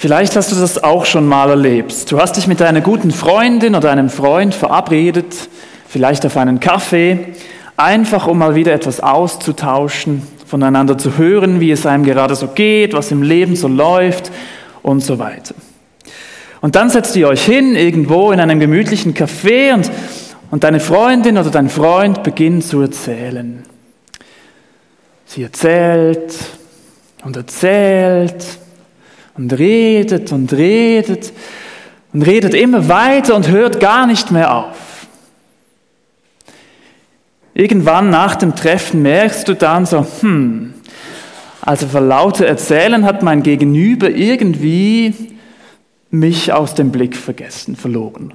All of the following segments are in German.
Vielleicht hast du das auch schon mal erlebt. Du hast dich mit deiner guten Freundin oder einem Freund verabredet, vielleicht auf einen Kaffee, einfach um mal wieder etwas auszutauschen, voneinander zu hören, wie es einem gerade so geht, was im Leben so läuft und so weiter. Und dann setzt ihr euch hin, irgendwo in einem gemütlichen Café und, und deine Freundin oder dein Freund beginnt zu erzählen. Sie erzählt und erzählt und redet und redet und redet immer weiter und hört gar nicht mehr auf. Irgendwann nach dem Treffen merkst du dann so, hm, also vor lauter Erzählen hat mein Gegenüber irgendwie mich aus dem Blick vergessen, verloren.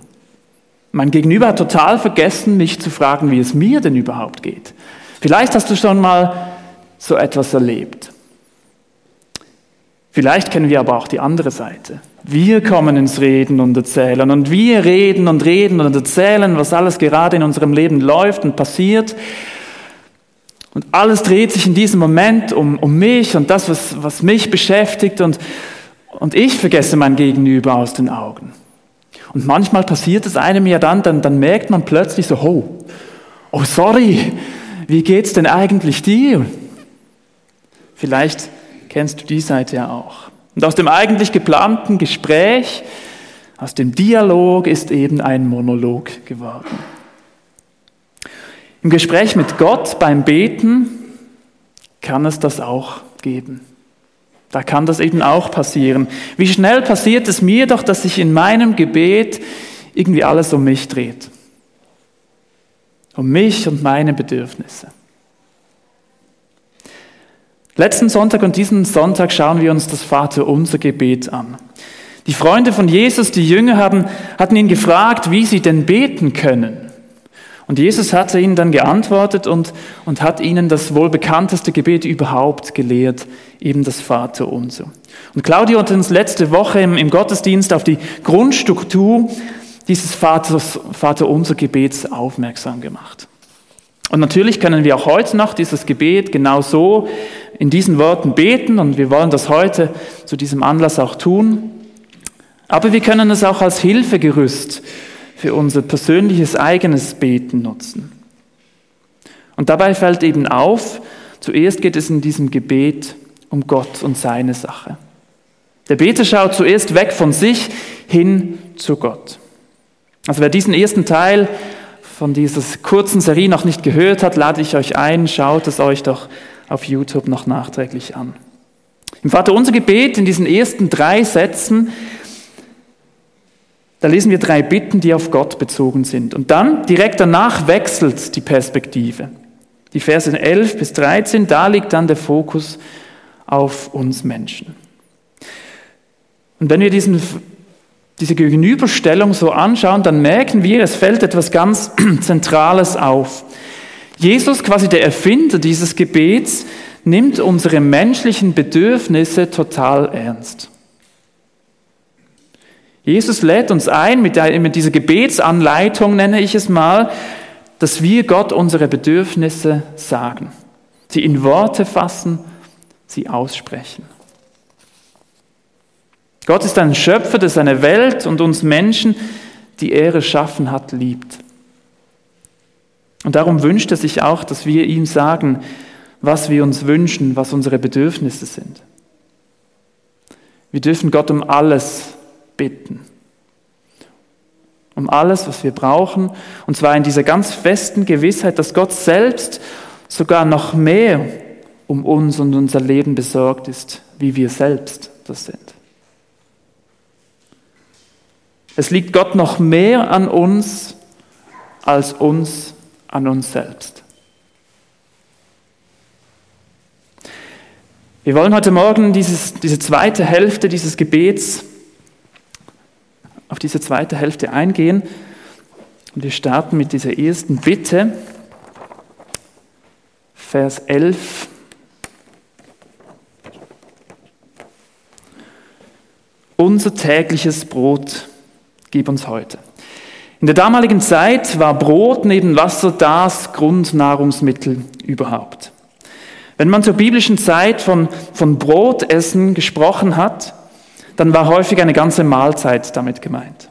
Mein Gegenüber hat total vergessen, mich zu fragen, wie es mir denn überhaupt geht. Vielleicht hast du schon mal so etwas erlebt. Vielleicht kennen wir aber auch die andere Seite. Wir kommen ins Reden und Erzählen und wir reden und reden und erzählen, was alles gerade in unserem Leben läuft und passiert. Und alles dreht sich in diesem Moment um, um mich und das, was, was mich beschäftigt und, und ich vergesse mein Gegenüber aus den Augen. Und manchmal passiert es einem ja dann, dann, dann merkt man plötzlich so, oh, oh sorry, wie geht's denn eigentlich dir? Vielleicht kennst du die Seite ja auch. Und aus dem eigentlich geplanten Gespräch, aus dem Dialog ist eben ein Monolog geworden. Im Gespräch mit Gott beim Beten kann es das auch geben. Da kann das eben auch passieren. Wie schnell passiert es mir doch, dass sich in meinem Gebet irgendwie alles um mich dreht. Um mich und meine Bedürfnisse. Letzten Sonntag und diesen Sonntag schauen wir uns das Vaterunser Gebet an. Die Freunde von Jesus, die Jünger, haben, hatten ihn gefragt, wie sie denn beten können. Und Jesus hatte ihnen dann geantwortet und, und hat ihnen das wohl bekannteste Gebet überhaupt gelehrt, eben das Vaterunser. Und Claudio hat uns letzte Woche im, im Gottesdienst auf die Grundstruktur dieses Vaters, Vaterunser Gebets aufmerksam gemacht. Und natürlich können wir auch heute noch dieses Gebet genau so in diesen Worten beten und wir wollen das heute zu diesem Anlass auch tun. Aber wir können es auch als Hilfegerüst für unser persönliches eigenes Beten nutzen. Und dabei fällt eben auf, zuerst geht es in diesem Gebet um Gott und seine Sache. Der Beter schaut zuerst weg von sich hin zu Gott. Also wer diesen ersten Teil von dieser kurzen Serie noch nicht gehört hat, lade ich euch ein, schaut es euch doch auf YouTube noch nachträglich an. Im Vater unser Gebet in diesen ersten drei Sätzen, da lesen wir drei Bitten, die auf Gott bezogen sind. Und dann direkt danach wechselt die Perspektive. Die Verse 11 bis 13, da liegt dann der Fokus auf uns Menschen. Und wenn wir diesen, diese Gegenüberstellung so anschauen, dann merken wir, es fällt etwas ganz Zentrales auf. Jesus, quasi der Erfinder dieses Gebets, nimmt unsere menschlichen Bedürfnisse total ernst. Jesus lädt uns ein, mit, der, mit dieser Gebetsanleitung nenne ich es mal, dass wir Gott unsere Bedürfnisse sagen, sie in Worte fassen, sie aussprechen. Gott ist ein Schöpfer, der seine Welt und uns Menschen, die er erschaffen hat, liebt. Und darum wünscht er sich auch, dass wir ihm sagen, was wir uns wünschen, was unsere Bedürfnisse sind. Wir dürfen Gott um alles bitten. Um alles, was wir brauchen. Und zwar in dieser ganz festen Gewissheit, dass Gott selbst sogar noch mehr um uns und unser Leben besorgt ist, wie wir selbst das sind. Es liegt Gott noch mehr an uns als uns an uns selbst. Wir wollen heute Morgen dieses, diese zweite Hälfte dieses Gebets, auf diese zweite Hälfte eingehen. Und wir starten mit dieser ersten Bitte, Vers 11. Unser tägliches Brot gib uns heute. In der damaligen Zeit war Brot neben Wasser das Grundnahrungsmittel überhaupt. Wenn man zur biblischen Zeit von, von Brotessen gesprochen hat, dann war häufig eine ganze Mahlzeit damit gemeint.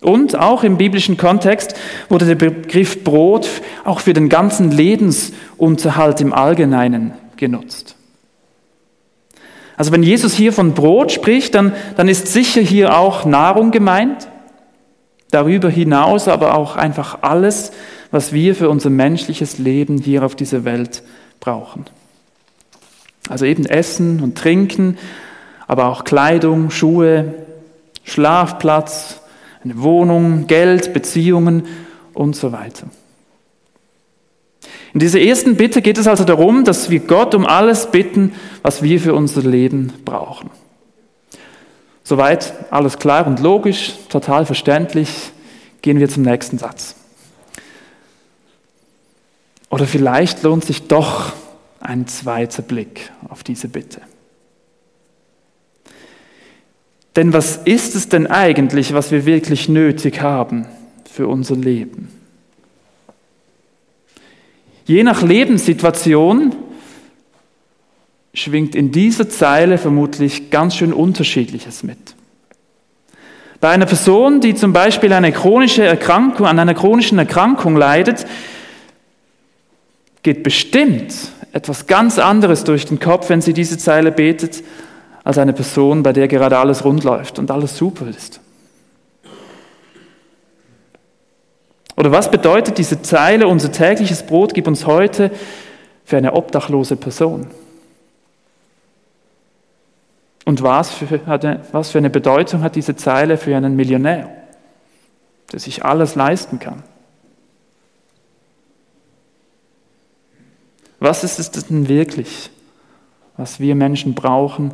Und auch im biblischen Kontext wurde der Begriff Brot auch für den ganzen Lebensunterhalt im Allgemeinen genutzt. Also wenn Jesus hier von Brot spricht, dann, dann ist sicher hier auch Nahrung gemeint, darüber hinaus aber auch einfach alles, was wir für unser menschliches Leben hier auf dieser Welt brauchen. Also eben Essen und Trinken, aber auch Kleidung, Schuhe, Schlafplatz, eine Wohnung, Geld, Beziehungen und so weiter. In dieser ersten Bitte geht es also darum, dass wir Gott um alles bitten, was wir für unser Leben brauchen. Soweit alles klar und logisch, total verständlich. Gehen wir zum nächsten Satz. Oder vielleicht lohnt sich doch ein zweiter Blick auf diese Bitte. Denn was ist es denn eigentlich, was wir wirklich nötig haben für unser Leben? Je nach Lebenssituation schwingt in dieser Zeile vermutlich ganz schön Unterschiedliches mit. Bei einer Person, die zum Beispiel eine chronische Erkrankung, an einer chronischen Erkrankung leidet, geht bestimmt etwas ganz anderes durch den Kopf, wenn sie diese Zeile betet, als eine Person, bei der gerade alles rund läuft und alles super ist. Oder was bedeutet diese Zeile, unser tägliches Brot gib uns heute für eine obdachlose Person? Und was für, was für eine Bedeutung hat diese Zeile für einen Millionär, der sich alles leisten kann? Was ist es denn wirklich, was wir Menschen brauchen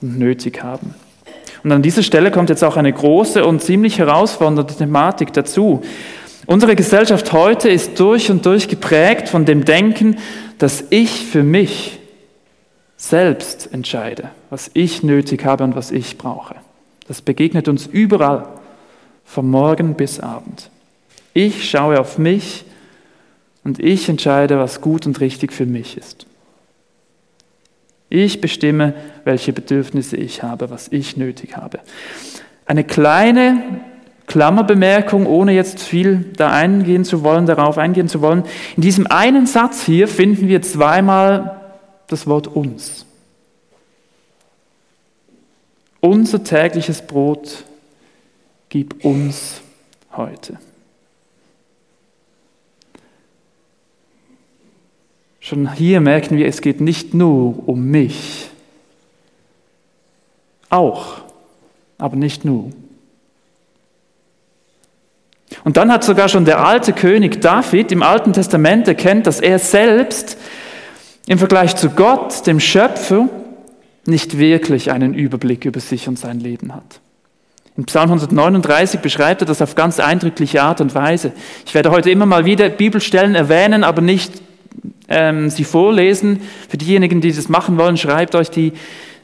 und nötig haben? Und an dieser Stelle kommt jetzt auch eine große und ziemlich herausfordernde Thematik dazu. Unsere Gesellschaft heute ist durch und durch geprägt von dem Denken, dass ich für mich selbst entscheide, was ich nötig habe und was ich brauche. Das begegnet uns überall, vom Morgen bis Abend. Ich schaue auf mich und ich entscheide, was gut und richtig für mich ist. Ich bestimme, welche Bedürfnisse ich habe, was ich nötig habe. Eine kleine Klammerbemerkung, ohne jetzt viel da eingehen zu wollen, darauf eingehen zu wollen. In diesem einen Satz hier finden wir zweimal das Wort uns. Unser tägliches Brot gib uns heute. Schon hier merken wir, es geht nicht nur um mich, auch, aber nicht nur. Und dann hat sogar schon der alte König David im Alten Testament erkennt, dass er selbst im Vergleich zu Gott, dem Schöpfer, nicht wirklich einen Überblick über sich und sein Leben hat. In Psalm 139 beschreibt er das auf ganz eindrückliche Art und Weise. Ich werde heute immer mal wieder Bibelstellen erwähnen, aber nicht ähm, sie vorlesen. Für diejenigen, die das machen wollen, schreibt euch die,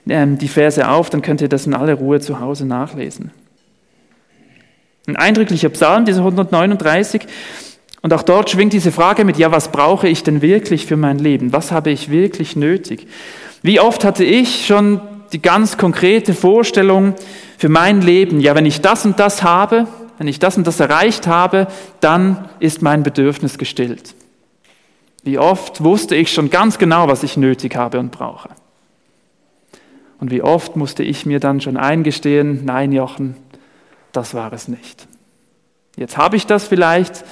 ähm, die Verse auf, dann könnt ihr das in aller Ruhe zu Hause nachlesen. Ein eindrücklicher Psalm, dieser 139. Und auch dort schwingt diese Frage mit, ja, was brauche ich denn wirklich für mein Leben? Was habe ich wirklich nötig? Wie oft hatte ich schon die ganz konkrete Vorstellung für mein Leben, ja, wenn ich das und das habe, wenn ich das und das erreicht habe, dann ist mein Bedürfnis gestillt. Wie oft wusste ich schon ganz genau, was ich nötig habe und brauche. Und wie oft musste ich mir dann schon eingestehen, nein, Jochen, das war es nicht. Jetzt habe ich das vielleicht,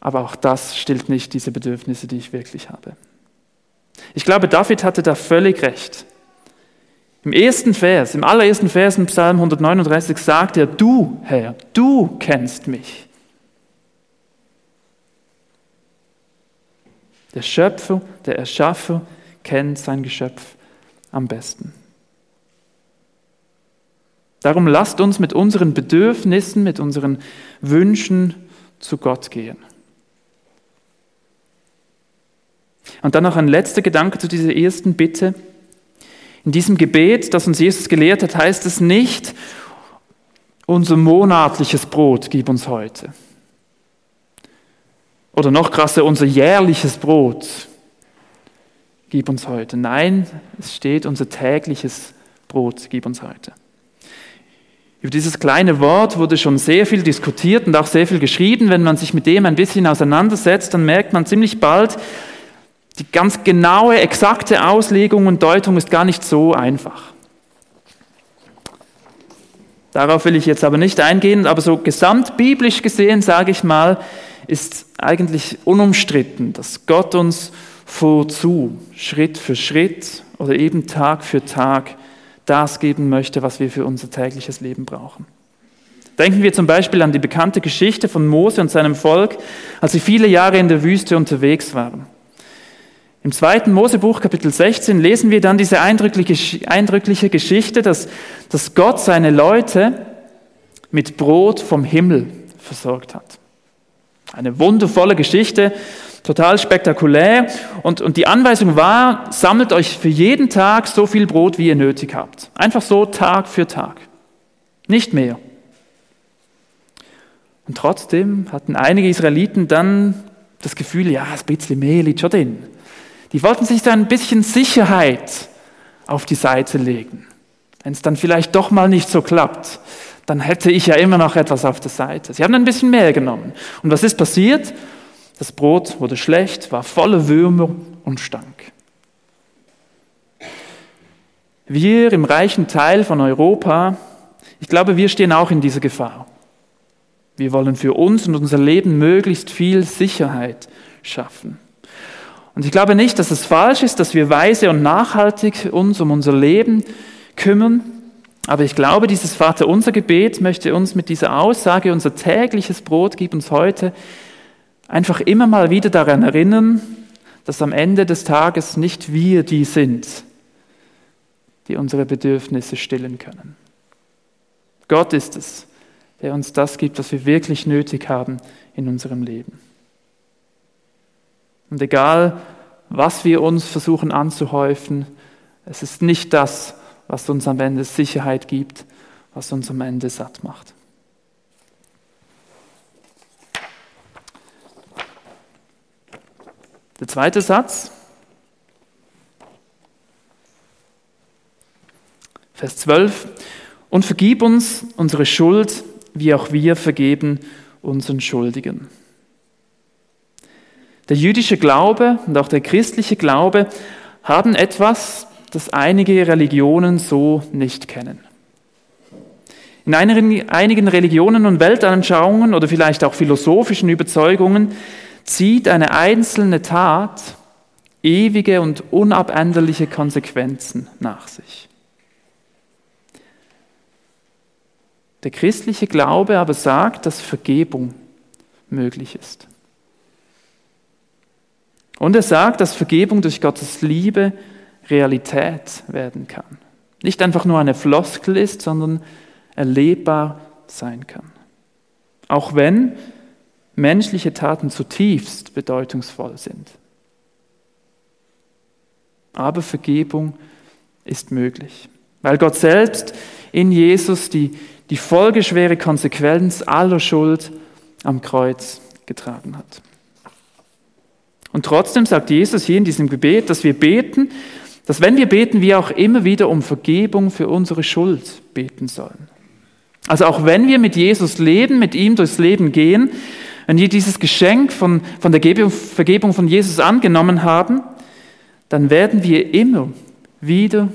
aber auch das stillt nicht diese Bedürfnisse, die ich wirklich habe. Ich glaube, David hatte da völlig recht. Im ersten Vers, im allerersten Vers in Psalm 139 sagt er, du Herr, du kennst mich. Der Schöpfer, der Erschaffer kennt sein Geschöpf am besten. Darum lasst uns mit unseren Bedürfnissen, mit unseren Wünschen zu Gott gehen. Und dann noch ein letzter Gedanke zu dieser ersten Bitte. In diesem Gebet, das uns Jesus gelehrt hat, heißt es nicht, unser monatliches Brot gib uns heute. Oder noch krasser, unser jährliches Brot gib uns heute. Nein, es steht, unser tägliches Brot gib uns heute. Über dieses kleine Wort wurde schon sehr viel diskutiert und auch sehr viel geschrieben. Wenn man sich mit dem ein bisschen auseinandersetzt, dann merkt man ziemlich bald, die ganz genaue, exakte Auslegung und Deutung ist gar nicht so einfach. Darauf will ich jetzt aber nicht eingehen, aber so gesamtbiblisch gesehen, sage ich mal, ist eigentlich unumstritten, dass Gott uns vorzu, Schritt für Schritt oder eben Tag für Tag das geben möchte, was wir für unser tägliches Leben brauchen. Denken wir zum Beispiel an die bekannte Geschichte von Mose und seinem Volk, als sie viele Jahre in der Wüste unterwegs waren. Im zweiten Mosebuch, Kapitel 16, lesen wir dann diese eindrückliche, eindrückliche Geschichte, dass, dass Gott seine Leute mit Brot vom Himmel versorgt hat. Eine wundervolle Geschichte, total spektakulär. Und, und die Anweisung war, sammelt euch für jeden Tag so viel Brot, wie ihr nötig habt. Einfach so Tag für Tag. Nicht mehr. Und trotzdem hatten einige Israeliten dann das Gefühl, ja, ein bisschen mehr liegt schon drin. Die wollten sich da ein bisschen Sicherheit auf die Seite legen. Wenn es dann vielleicht doch mal nicht so klappt, dann hätte ich ja immer noch etwas auf der Seite. Sie haben ein bisschen mehr genommen. Und was ist passiert? Das Brot wurde schlecht, war voller Würmer und stank. Wir im reichen Teil von Europa, ich glaube, wir stehen auch in dieser Gefahr. Wir wollen für uns und unser Leben möglichst viel Sicherheit schaffen. Und ich glaube nicht, dass es falsch ist, dass wir weise und nachhaltig uns um unser Leben kümmern. Aber ich glaube, dieses Vaterunser Gebet möchte uns mit dieser Aussage, unser tägliches Brot gib uns heute, einfach immer mal wieder daran erinnern, dass am Ende des Tages nicht wir die sind, die unsere Bedürfnisse stillen können. Gott ist es, der uns das gibt, was wir wirklich nötig haben in unserem Leben. Und egal, was wir uns versuchen anzuhäufen, es ist nicht das, was uns am Ende Sicherheit gibt, was uns am Ende satt macht. Der zweite Satz, Vers 12, und vergib uns unsere Schuld, wie auch wir vergeben unseren Schuldigen. Der jüdische Glaube und auch der christliche Glaube haben etwas, das einige Religionen so nicht kennen. In einigen Religionen und Weltanschauungen oder vielleicht auch philosophischen Überzeugungen zieht eine einzelne Tat ewige und unabänderliche Konsequenzen nach sich. Der christliche Glaube aber sagt, dass Vergebung möglich ist. Und er sagt, dass Vergebung durch Gottes Liebe Realität werden kann. Nicht einfach nur eine Floskel ist, sondern erlebbar sein kann. Auch wenn menschliche Taten zutiefst bedeutungsvoll sind. Aber Vergebung ist möglich, weil Gott selbst in Jesus die, die folgeschwere Konsequenz aller Schuld am Kreuz getragen hat. Und trotzdem sagt Jesus hier in diesem Gebet, dass wir beten, dass wenn wir beten, wir auch immer wieder um Vergebung für unsere Schuld beten sollen. Also auch wenn wir mit Jesus leben, mit ihm durchs Leben gehen, wenn wir dieses Geschenk von, von der Vergebung von Jesus angenommen haben, dann werden wir immer wieder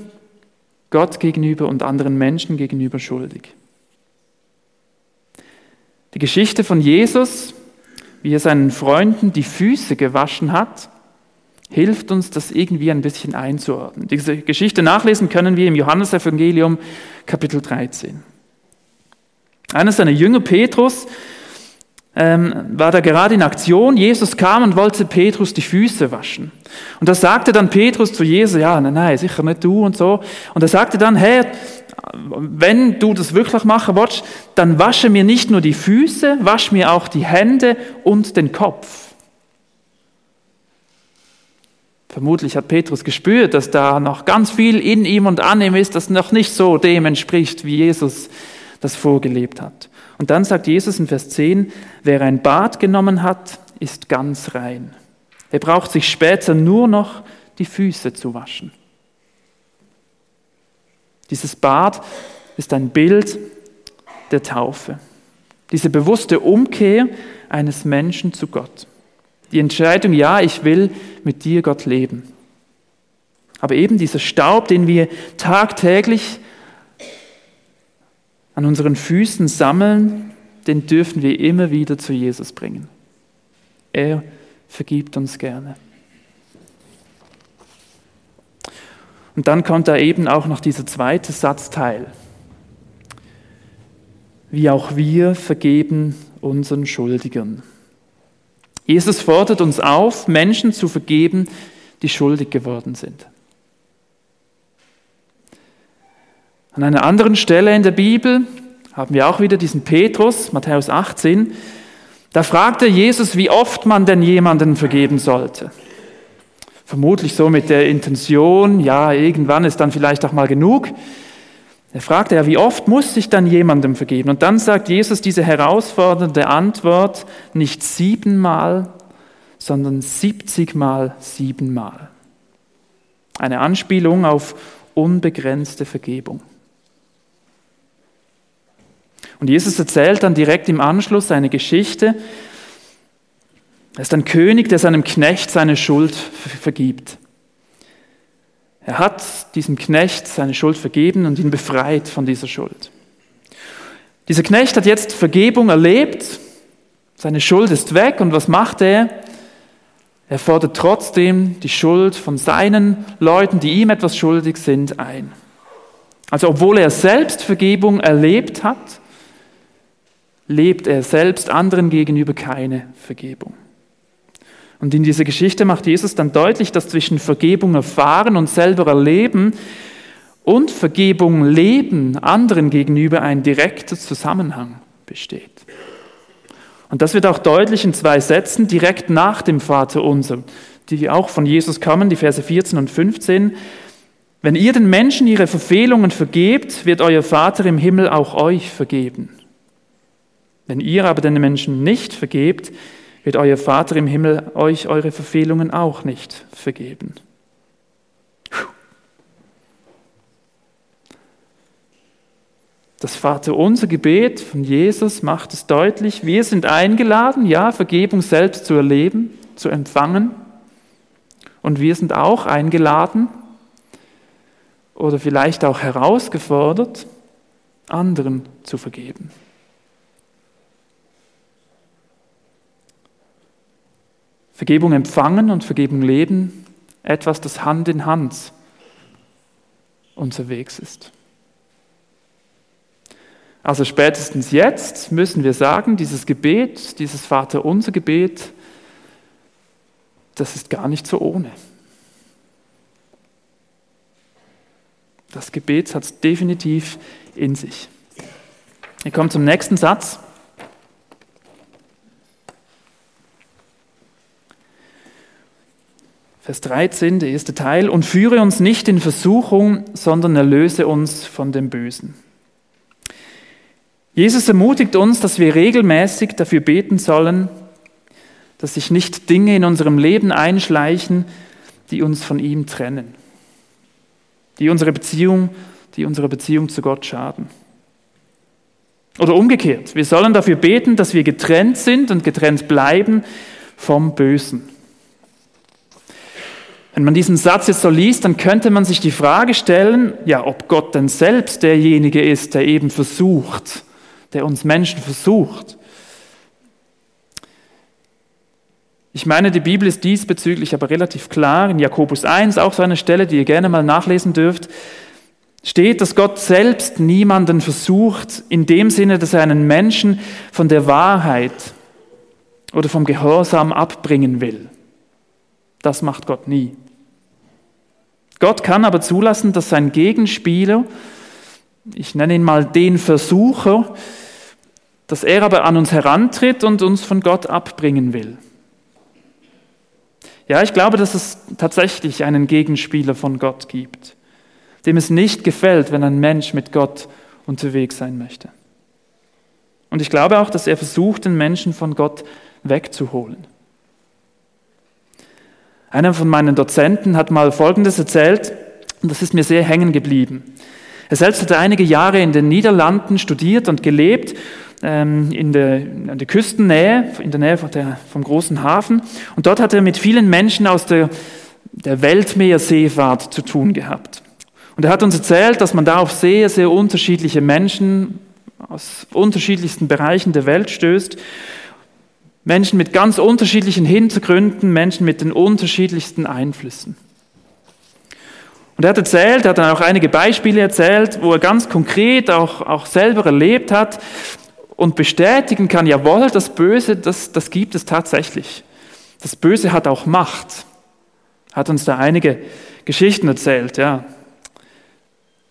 Gott gegenüber und anderen Menschen gegenüber schuldig. Die Geschichte von Jesus wie er seinen Freunden die Füße gewaschen hat, hilft uns, das irgendwie ein bisschen einzuordnen. Diese Geschichte nachlesen können wir im Johannesevangelium Kapitel 13. Einer seiner Jünger, Petrus, ähm, war da gerade in Aktion. Jesus kam und wollte Petrus die Füße waschen. Und da sagte dann Petrus zu Jesus, ja, nein, nein, sicher nicht du und so. Und er sagte dann, Herr, wenn du das wirklich machen willst, dann wasche mir nicht nur die Füße, wasch mir auch die Hände und den Kopf. Vermutlich hat Petrus gespürt, dass da noch ganz viel in ihm und an ihm ist, das noch nicht so dem entspricht, wie Jesus das vorgelebt hat. Und dann sagt Jesus in Vers 10, wer ein Bad genommen hat, ist ganz rein. Er braucht sich später nur noch die Füße zu waschen. Dieses Bad ist ein Bild der Taufe. Diese bewusste Umkehr eines Menschen zu Gott. Die Entscheidung, ja, ich will mit dir, Gott, leben. Aber eben dieser Staub, den wir tagtäglich an unseren Füßen sammeln, den dürfen wir immer wieder zu Jesus bringen. Er vergibt uns gerne. Und dann kommt da eben auch noch dieser zweite Satzteil. Wie auch wir vergeben unseren Schuldigern. Jesus fordert uns auf, Menschen zu vergeben, die schuldig geworden sind. An einer anderen Stelle in der Bibel haben wir auch wieder diesen Petrus, Matthäus 18. Da fragte Jesus, wie oft man denn jemanden vergeben sollte. Vermutlich so mit der Intention, ja, irgendwann ist dann vielleicht auch mal genug. Er fragte ja, wie oft muss ich dann jemandem vergeben? Und dann sagt Jesus diese herausfordernde Antwort, nicht siebenmal, sondern siebzigmal siebenmal. Eine Anspielung auf unbegrenzte Vergebung. Und Jesus erzählt dann direkt im Anschluss eine Geschichte. Er ist ein König, der seinem Knecht seine Schuld vergibt. Er hat diesem Knecht seine Schuld vergeben und ihn befreit von dieser Schuld. Dieser Knecht hat jetzt Vergebung erlebt, seine Schuld ist weg und was macht er? Er fordert trotzdem die Schuld von seinen Leuten, die ihm etwas schuldig sind, ein. Also obwohl er selbst Vergebung erlebt hat, lebt er selbst anderen gegenüber keine Vergebung. Und in dieser Geschichte macht Jesus dann deutlich, dass zwischen Vergebung erfahren und selber erleben und Vergebung leben anderen gegenüber ein direkter Zusammenhang besteht. Und das wird auch deutlich in zwei Sätzen direkt nach dem Vater unser, die auch von Jesus kommen, die Verse 14 und 15. Wenn ihr den Menschen ihre Verfehlungen vergebt, wird euer Vater im Himmel auch euch vergeben. Wenn ihr aber den Menschen nicht vergebt, wird euer Vater im Himmel euch eure Verfehlungen auch nicht vergeben. Das Vaterunser Gebet von Jesus macht es deutlich, wir sind eingeladen, ja, Vergebung selbst zu erleben, zu empfangen. Und wir sind auch eingeladen oder vielleicht auch herausgefordert, anderen zu vergeben. Vergebung empfangen und Vergebung leben, etwas, das Hand in Hand unterwegs ist. Also spätestens jetzt müssen wir sagen, dieses Gebet, dieses Vaterunser Gebet, das ist gar nicht so ohne. Das Gebet hat es definitiv in sich. Wir kommen zum nächsten Satz. Vers 13, der erste Teil, und führe uns nicht in Versuchung, sondern erlöse uns von dem Bösen. Jesus ermutigt uns, dass wir regelmäßig dafür beten sollen, dass sich nicht Dinge in unserem Leben einschleichen, die uns von ihm trennen, die unsere Beziehung, die unserer Beziehung zu Gott schaden. Oder umgekehrt, wir sollen dafür beten, dass wir getrennt sind und getrennt bleiben vom Bösen. Wenn man diesen Satz jetzt so liest, dann könnte man sich die Frage stellen, ja, ob Gott denn selbst derjenige ist, der eben versucht, der uns Menschen versucht. Ich meine, die Bibel ist diesbezüglich aber relativ klar. In Jakobus 1, auch so eine Stelle, die ihr gerne mal nachlesen dürft, steht, dass Gott selbst niemanden versucht, in dem Sinne, dass er einen Menschen von der Wahrheit oder vom Gehorsam abbringen will. Das macht Gott nie. Gott kann aber zulassen, dass sein Gegenspieler, ich nenne ihn mal den Versucher, dass er aber an uns herantritt und uns von Gott abbringen will. Ja, ich glaube, dass es tatsächlich einen Gegenspieler von Gott gibt, dem es nicht gefällt, wenn ein Mensch mit Gott unterwegs sein möchte. Und ich glaube auch, dass er versucht, den Menschen von Gott wegzuholen. Einer von meinen Dozenten hat mal Folgendes erzählt, und das ist mir sehr hängen geblieben. Er selbst hatte einige Jahre in den Niederlanden studiert und gelebt, ähm, in der, in der Küstennähe, in der Nähe der, vom großen Hafen. Und dort hat er mit vielen Menschen aus der, der Weltmeerseefahrt zu tun gehabt. Und er hat uns erzählt, dass man da auf sehr, sehr unterschiedliche Menschen aus unterschiedlichsten Bereichen der Welt stößt. Menschen mit ganz unterschiedlichen Hintergründen, Menschen mit den unterschiedlichsten Einflüssen. Und er hat erzählt, er hat dann auch einige Beispiele erzählt, wo er ganz konkret auch, auch selber erlebt hat und bestätigen kann, jawohl, das Böse, das, das gibt es tatsächlich. Das Böse hat auch Macht. Hat uns da einige Geschichten erzählt, ja.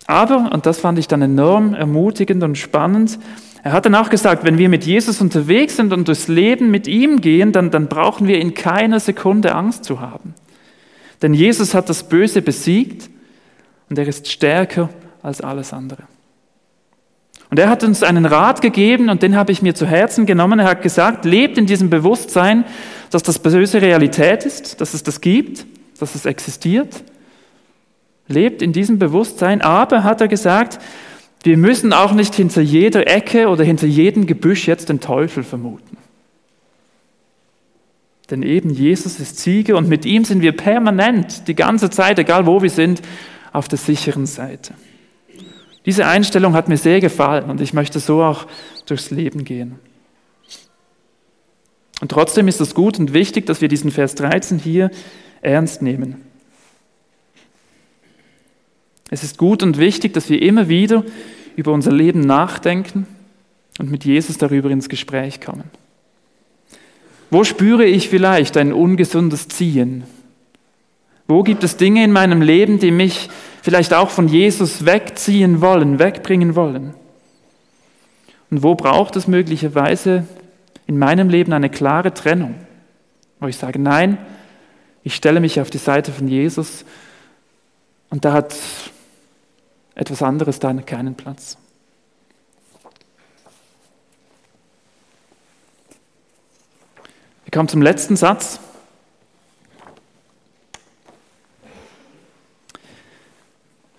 Aber, und das fand ich dann enorm ermutigend und spannend, er hat dann auch gesagt, wenn wir mit Jesus unterwegs sind und durchs Leben mit ihm gehen, dann, dann brauchen wir in keiner Sekunde Angst zu haben. Denn Jesus hat das Böse besiegt und er ist stärker als alles andere. Und er hat uns einen Rat gegeben und den habe ich mir zu Herzen genommen. Er hat gesagt, lebt in diesem Bewusstsein, dass das Böse Realität ist, dass es das gibt, dass es existiert lebt in diesem Bewusstsein, aber hat er gesagt, wir müssen auch nicht hinter jeder Ecke oder hinter jedem Gebüsch jetzt den Teufel vermuten. Denn eben Jesus ist Sieger und mit ihm sind wir permanent, die ganze Zeit, egal wo wir sind, auf der sicheren Seite. Diese Einstellung hat mir sehr gefallen und ich möchte so auch durchs Leben gehen. Und trotzdem ist es gut und wichtig, dass wir diesen Vers 13 hier ernst nehmen. Es ist gut und wichtig, dass wir immer wieder über unser Leben nachdenken und mit Jesus darüber ins Gespräch kommen. Wo spüre ich vielleicht ein ungesundes Ziehen? Wo gibt es Dinge in meinem Leben, die mich vielleicht auch von Jesus wegziehen wollen, wegbringen wollen? Und wo braucht es möglicherweise in meinem Leben eine klare Trennung, wo ich sage, nein, ich stelle mich auf die Seite von Jesus und da hat etwas anderes da keinen Platz. Wir kommen zum letzten Satz.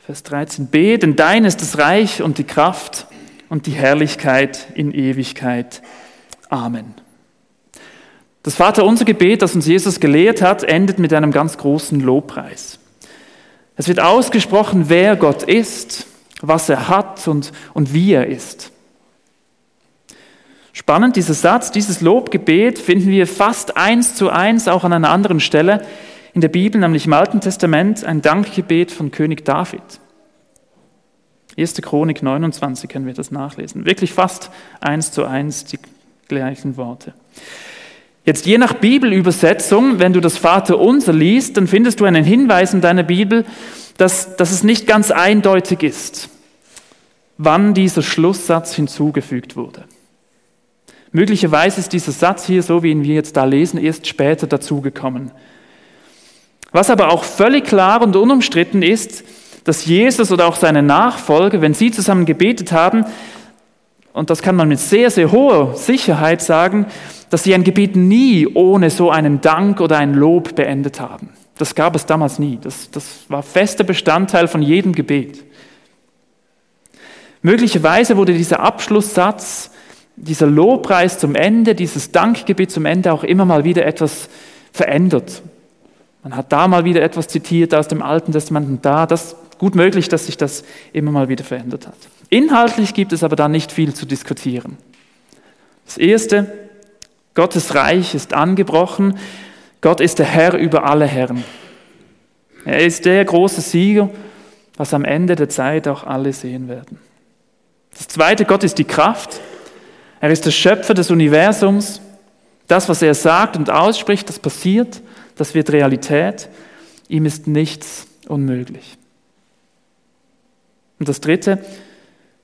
Vers 13b, denn dein ist das Reich und die Kraft und die Herrlichkeit in Ewigkeit. Amen. Das Vaterunser Gebet, das uns Jesus gelehrt hat, endet mit einem ganz großen Lobpreis. Es wird ausgesprochen, wer Gott ist, was er hat und, und wie er ist. Spannend, dieser Satz, dieses Lobgebet finden wir fast eins zu eins auch an einer anderen Stelle in der Bibel, nämlich im Alten Testament, ein Dankgebet von König David. 1. Chronik 29 können wir das nachlesen. Wirklich fast eins zu eins die gleichen Worte. Jetzt je nach Bibelübersetzung, wenn du das Vater unser liest, dann findest du einen Hinweis in deiner Bibel, dass, dass es nicht ganz eindeutig ist, wann dieser Schlusssatz hinzugefügt wurde. Möglicherweise ist dieser Satz hier, so wie ihn wir jetzt da lesen, erst später dazugekommen. Was aber auch völlig klar und unumstritten ist, dass Jesus oder auch seine Nachfolger, wenn sie zusammen gebetet haben, und das kann man mit sehr, sehr hoher Sicherheit sagen, dass sie ein Gebet nie ohne so einen Dank oder ein Lob beendet haben. Das gab es damals nie. Das, das war fester Bestandteil von jedem Gebet. Möglicherweise wurde dieser Abschlusssatz, dieser Lobpreis zum Ende, dieses Dankgebet zum Ende auch immer mal wieder etwas verändert. Man hat da mal wieder etwas zitiert aus dem Alten Testament und da. Das ist gut möglich, dass sich das immer mal wieder verändert hat. Inhaltlich gibt es aber da nicht viel zu diskutieren. Das Erste, Gottes Reich ist angebrochen. Gott ist der Herr über alle Herren. Er ist der große Sieger, was am Ende der Zeit auch alle sehen werden. Das Zweite, Gott ist die Kraft. Er ist der Schöpfer des Universums. Das, was er sagt und ausspricht, das passiert, das wird Realität. Ihm ist nichts unmöglich. Und das Dritte,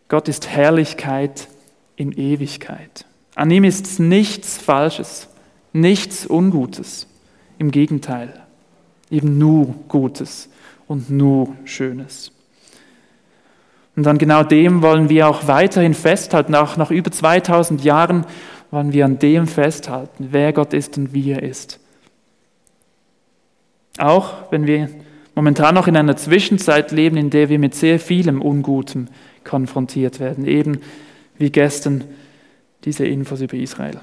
Gott ist Herrlichkeit in Ewigkeit. An ihm ist nichts Falsches, nichts Ungutes. Im Gegenteil, eben nur Gutes und nur Schönes. Und an genau dem wollen wir auch weiterhin festhalten. Auch nach über 2000 Jahren wollen wir an dem festhalten, wer Gott ist und wie er ist. Auch wenn wir momentan noch in einer Zwischenzeit leben, in der wir mit sehr vielem Ungutem konfrontiert werden, eben wie gestern diese Infos über Israel.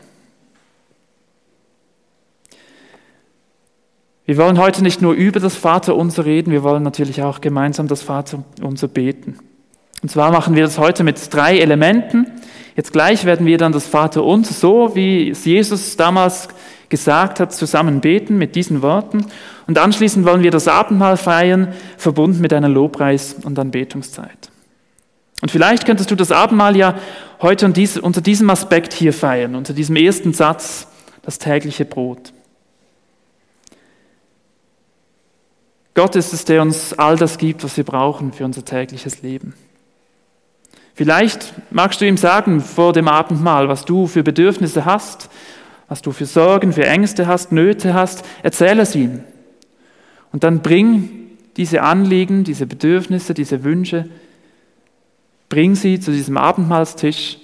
Wir wollen heute nicht nur über das Vaterunser reden, wir wollen natürlich auch gemeinsam das Vaterunser beten. Und zwar machen wir das heute mit drei Elementen. Jetzt gleich werden wir dann das Vaterunser so, wie es Jesus damals gesagt hat, zusammen beten mit diesen Worten. Und anschließend wollen wir das Abendmahl feiern, verbunden mit einer Lobpreis- und Anbetungszeit. Und vielleicht könntest du das Abendmahl ja heute unter diesem Aspekt hier feiern, unter diesem ersten Satz, das tägliche Brot. Gott ist es, der uns all das gibt, was wir brauchen für unser tägliches Leben. Vielleicht magst du ihm sagen vor dem Abendmahl, was du für Bedürfnisse hast, was du für Sorgen, für Ängste hast, Nöte hast. Erzähl es ihm. Und dann bring diese Anliegen, diese Bedürfnisse, diese Wünsche Bring sie zu diesem Abendmahlstisch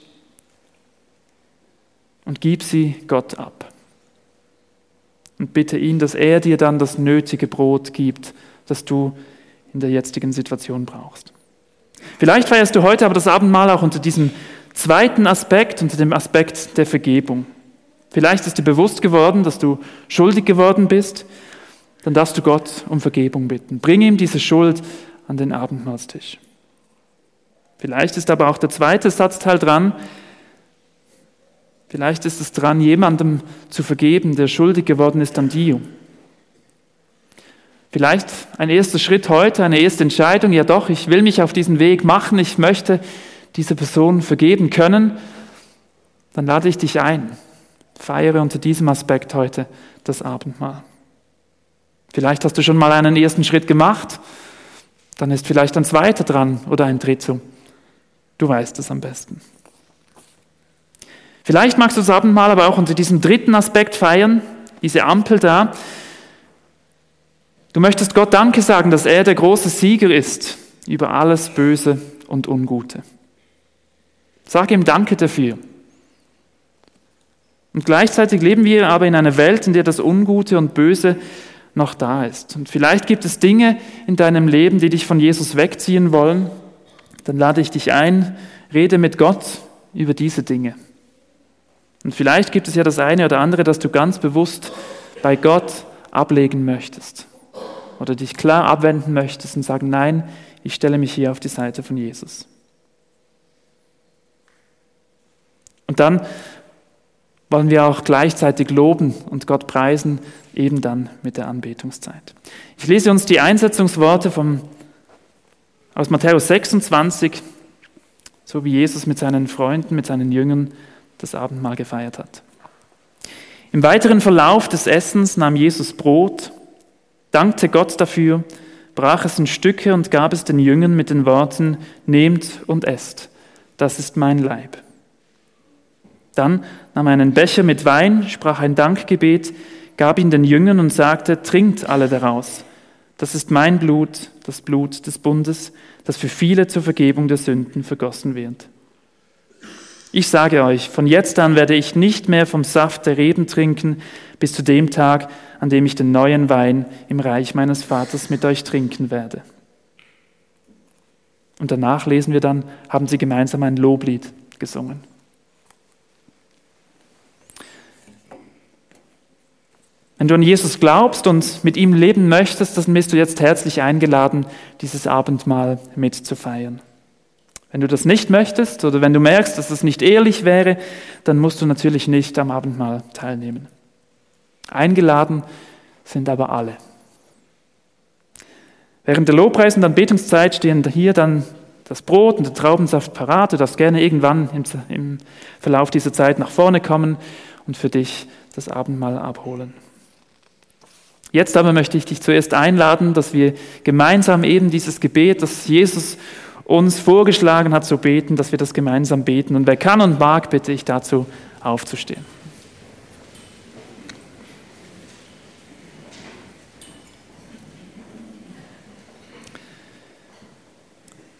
und gib sie Gott ab. Und bitte ihn, dass er dir dann das nötige Brot gibt, das du in der jetzigen Situation brauchst. Vielleicht feierst du heute aber das Abendmahl auch unter diesem zweiten Aspekt, unter dem Aspekt der Vergebung. Vielleicht ist dir bewusst geworden, dass du schuldig geworden bist. Dann darfst du Gott um Vergebung bitten. Bring ihm diese Schuld an den Abendmahlstisch. Vielleicht ist aber auch der zweite Satzteil dran. Vielleicht ist es dran, jemandem zu vergeben, der schuldig geworden ist an dir. Vielleicht ein erster Schritt heute, eine erste Entscheidung, ja doch, ich will mich auf diesen Weg machen, ich möchte dieser Person vergeben können, dann lade ich dich ein. Feiere unter diesem Aspekt heute das Abendmahl. Vielleicht hast du schon mal einen ersten Schritt gemacht, dann ist vielleicht ein zweiter dran oder ein dritter. Du weißt es am besten. Vielleicht magst du das Abendmahl aber auch unter diesem dritten Aspekt feiern, diese Ampel da. Du möchtest Gott Danke sagen, dass er der große Sieger ist über alles Böse und Ungute. Sag ihm Danke dafür. Und gleichzeitig leben wir aber in einer Welt, in der das Ungute und Böse noch da ist. Und vielleicht gibt es Dinge in deinem Leben, die dich von Jesus wegziehen wollen, dann lade ich dich ein, rede mit Gott über diese Dinge. Und vielleicht gibt es ja das eine oder andere, das du ganz bewusst bei Gott ablegen möchtest oder dich klar abwenden möchtest und sagen, nein, ich stelle mich hier auf die Seite von Jesus. Und dann wollen wir auch gleichzeitig loben und Gott preisen, eben dann mit der Anbetungszeit. Ich lese uns die Einsetzungsworte vom aus Matthäus 26, so wie Jesus mit seinen Freunden, mit seinen Jüngern das Abendmahl gefeiert hat. Im weiteren Verlauf des Essens nahm Jesus Brot, dankte Gott dafür, brach es in Stücke und gab es den Jüngern mit den Worten, nehmt und esst, das ist mein Leib. Dann nahm er einen Becher mit Wein, sprach ein Dankgebet, gab ihn den Jüngern und sagte, trinkt alle daraus. Das ist mein Blut, das Blut des Bundes, das für viele zur Vergebung der Sünden vergossen wird. Ich sage euch, von jetzt an werde ich nicht mehr vom Saft der Reben trinken, bis zu dem Tag, an dem ich den neuen Wein im Reich meines Vaters mit euch trinken werde. Und danach lesen wir dann, haben sie gemeinsam ein Loblied gesungen. Wenn du an Jesus glaubst und mit ihm leben möchtest, dann bist du jetzt herzlich eingeladen, dieses Abendmahl mitzufeiern. Wenn du das nicht möchtest oder wenn du merkst, dass das nicht ehrlich wäre, dann musst du natürlich nicht am Abendmahl teilnehmen. Eingeladen sind aber alle. Während der Lobpreis und Anbetungszeit stehen hier dann das Brot und der Traubensaft parat. Du darfst gerne irgendwann im Verlauf dieser Zeit nach vorne kommen und für dich das Abendmahl abholen. Jetzt aber möchte ich dich zuerst einladen, dass wir gemeinsam eben dieses Gebet, das Jesus uns vorgeschlagen hat zu beten, dass wir das gemeinsam beten. Und wer kann und mag, bitte ich dazu aufzustehen.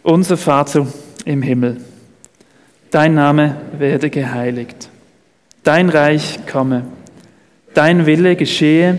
Unser Vater im Himmel, dein Name werde geheiligt, dein Reich komme, dein Wille geschehe,